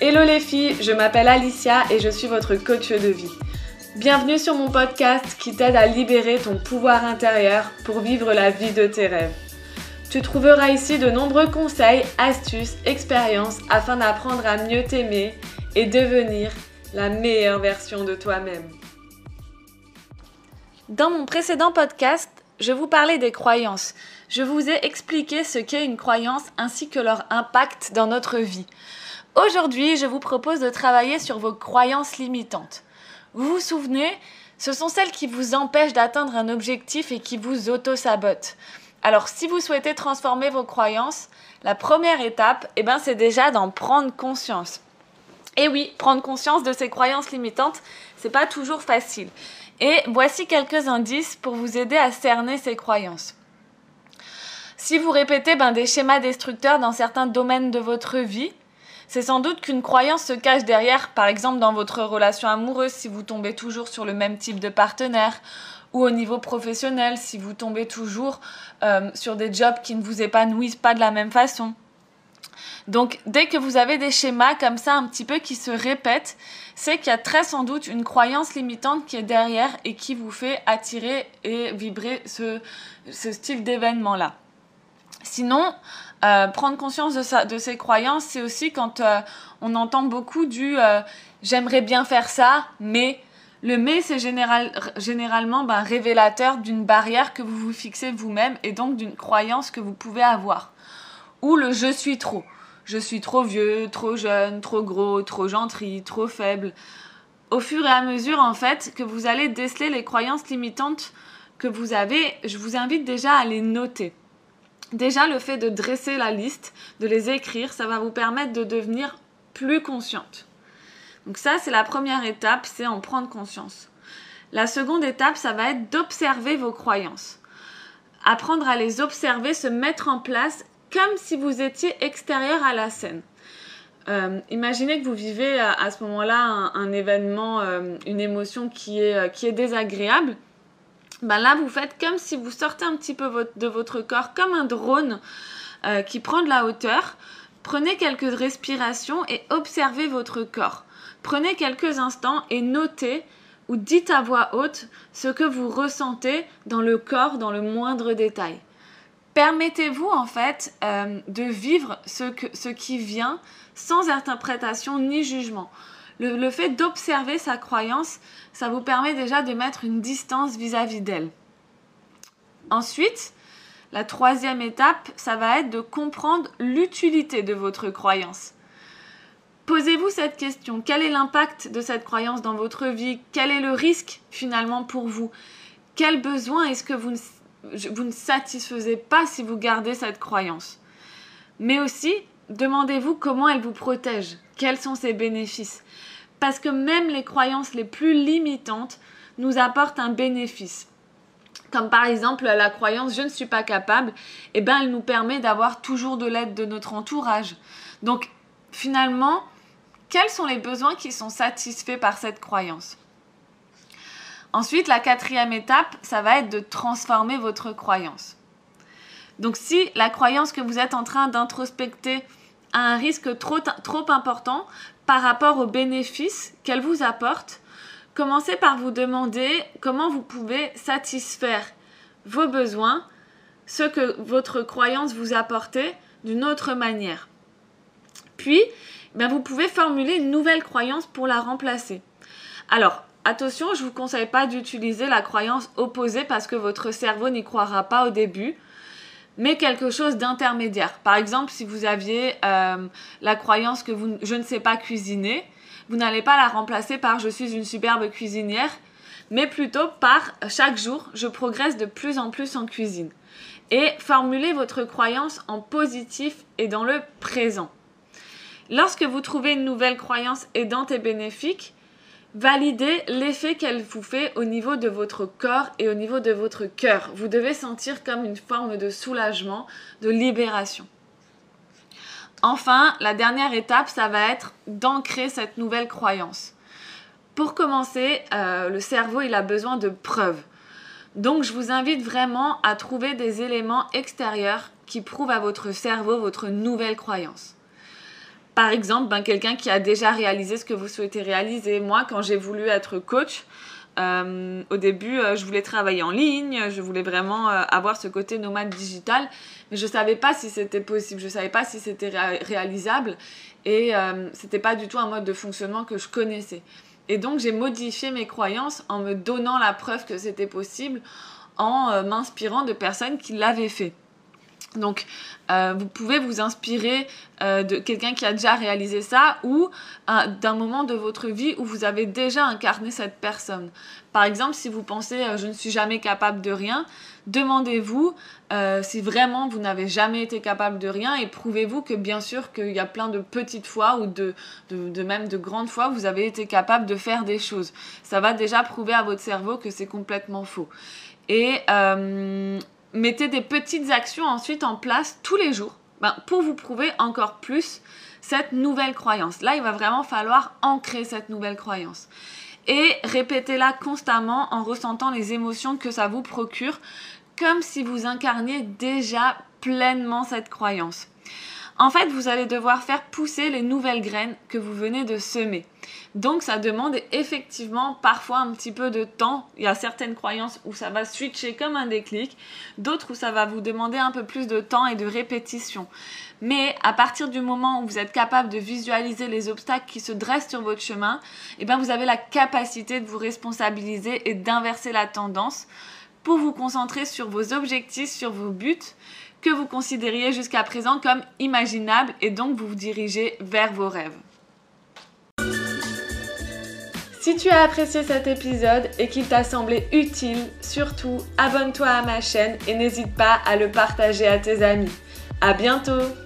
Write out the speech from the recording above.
Hello les filles, je m'appelle Alicia et je suis votre coach de vie. Bienvenue sur mon podcast qui t'aide à libérer ton pouvoir intérieur pour vivre la vie de tes rêves. Tu trouveras ici de nombreux conseils, astuces, expériences afin d'apprendre à mieux t'aimer et devenir la meilleure version de toi-même. Dans mon précédent podcast, je vous parlais des croyances. Je vous ai expliqué ce qu'est une croyance ainsi que leur impact dans notre vie. Aujourd'hui, je vous propose de travailler sur vos croyances limitantes. Vous vous souvenez Ce sont celles qui vous empêchent d'atteindre un objectif et qui vous auto-sabotent. Alors, si vous souhaitez transformer vos croyances, la première étape, eh ben, c'est déjà d'en prendre conscience. Et oui, prendre conscience de ces croyances limitantes, c'est pas toujours facile. Et voici quelques indices pour vous aider à cerner ces croyances. Si vous répétez ben, des schémas destructeurs dans certains domaines de votre vie, c'est sans doute qu'une croyance se cache derrière, par exemple dans votre relation amoureuse si vous tombez toujours sur le même type de partenaire, ou au niveau professionnel si vous tombez toujours euh, sur des jobs qui ne vous épanouissent pas de la même façon. Donc dès que vous avez des schémas comme ça un petit peu qui se répètent, c'est qu'il y a très sans doute une croyance limitante qui est derrière et qui vous fait attirer et vibrer ce, style d'événement-là. Sinon, euh, prendre conscience de, ces croyances, c'est aussi quand euh, on entend beaucoup du euh, j'aimerais bien faire ça, mais le mais c'est généralement ben, révélateur d'une barrière que vous vous fixez vous-même et donc d'une croyance que vous pouvez avoir. Ou le je suis trop. Je suis trop vieux, trop jeune, trop gros, trop gentil, trop faible. Au fur et à mesure, en fait, que vous allez déceler les croyances limitantes que vous avez, je vous invite déjà à les noter. Déjà, le fait de dresser la liste, de les écrire, ça va vous permettre de devenir plus consciente. Donc ça, c'est la première étape, c'est en prendre conscience. La seconde étape, ça va être d'observer vos croyances. Apprendre à les observer, se mettre en place comme si vous étiez extérieur à la scène. Euh, imaginez que vous vivez à, ce moment-là un, événement, euh, une émotion qui est, euh, désagréable ben là vous faites comme si vous sortez un petit peu de votre corps comme un drone euh, qui prend de la hauteur. Prenez quelques respirations et observez votre corps. Prenez quelques instants et notez ou dites à voix haute ce que vous ressentez dans le corps dans le moindre détail. Permettez-vous en fait euh, de vivre ce, qui vient sans interprétation ni jugement le, fait d'observer sa croyance, ça vous permet déjà de mettre une distance vis-à-vis d'elle. Ensuite, la troisième étape, ça va être de comprendre l'utilité de votre croyance. Posez-vous cette question. Quel est l'impact de cette croyance dans votre vie? Quel est le risque finalement pour vous? Quel besoin est-ce que vous ne, vous ne satisfaisez pas si vous gardez cette croyance Mais aussi, demandez-vous comment elle vous protège. Quels sont ses bénéfices? Parce que même les croyances les plus limitantes nous apportent un bénéfice. Comme par exemple la croyance je ne suis pas capable, eh ben elle nous permet d'avoir toujours de l'aide de notre entourage. Donc finalement, quels sont les besoins qui sont satisfaits par cette croyance? Ensuite, la quatrième étape, ça va être de transformer votre croyance. Donc si la croyance que vous êtes en train d'introspecter a un risque trop, important par rapport aux bénéfices qu'elle vous apporte, commencez par vous demander comment vous pouvez satisfaire vos besoins, ce que votre croyance vous apportait d'une autre manière. Puis, ben, vous pouvez formuler une nouvelle croyance pour la remplacer. Alors, attention, je ne vous conseille pas d'utiliser la croyance opposée parce que votre cerveau n'y croira pas au début mais quelque chose d'intermédiaire. Par exemple, si vous aviez euh, la croyance que vous, je ne sais pas cuisiner, vous n'allez pas la remplacer par je suis une superbe cuisinière, mais plutôt par chaque jour, je progresse de plus en plus en cuisine. Et formulez votre croyance en positif et dans le présent. Lorsque vous trouvez une nouvelle croyance aidante et bénéfique, Validez l'effet qu'elle vous fait au niveau de votre corps et au niveau de votre cœur. Vous devez sentir comme une forme de soulagement, de libération. Enfin, la dernière étape, ça va être d'ancrer cette nouvelle croyance. Pour commencer, euh, le cerveau, il a besoin de preuves. Donc, je vous invite vraiment à trouver des éléments extérieurs qui prouve à votre cerveau votre nouvelle croyance. Par exemple, ben, quelqu'un qui a déjà réalisé ce que vous souhaitez réaliser. Moi, quand j'ai voulu être coach, euh, au début, euh, je voulais travailler en ligne, je voulais vraiment euh, avoir ce côté nomade digital, mais je ne savais pas si c'était possible, je ne savais pas si c'était réalisable et c'était pas du tout un mode de fonctionnement que je connaissais. Et donc j'ai modifié mes croyances en me donnant la preuve que c'était possible, en m'inspirant de personnes qui l'avaient fait. Donc, euh, vous pouvez vous inspirer euh, de quelqu'un qui a déjà réalisé ça ou euh, d'un moment de votre vie où vous avez déjà incarné cette personne. Par exemple, si vous pensez je ne suis jamais capable de rien, demandez-vous si vraiment vous n'avez jamais été capable de rien et prouvez-vous que bien sûr qu'il y a plein de petites fois ou de, même de grandes fois où vous avez été capable de faire des choses. Ça va déjà prouver à votre cerveau que c'est complètement faux. Et mettez des petites actions ensuite en place tous les jours ben, pour vous prouver encore plus cette nouvelle croyance. Là, il va vraiment falloir ancrer cette nouvelle croyance. Et répétez-la constamment en ressentant les émotions que ça vous procure, comme si vous incarniez déjà pleinement cette croyance. En fait, vous allez devoir faire pousser les nouvelles graines que vous venez de semer. Donc ça demande effectivement parfois un petit peu de temps. Il y a certaines croyances où ça va switcher comme un déclic, d'autres où ça va vous demander un peu plus de temps et de répétition. Mais à partir du moment où vous êtes capable de visualiser les obstacles qui se dressent sur votre chemin, eh bien vous avez la capacité de vous responsabiliser et d'inverser la tendance pour vous concentrer sur vos objectifs, sur vos buts que vous considériez jusqu'à présent comme imaginables et donc vous vous dirigez vers vos rêves. Si tu as apprécié cet épisode et qu'il t'a semblé utile, surtout abonne-toi à ma chaîne et n'hésite pas à le partager à tes amis. À bientôt!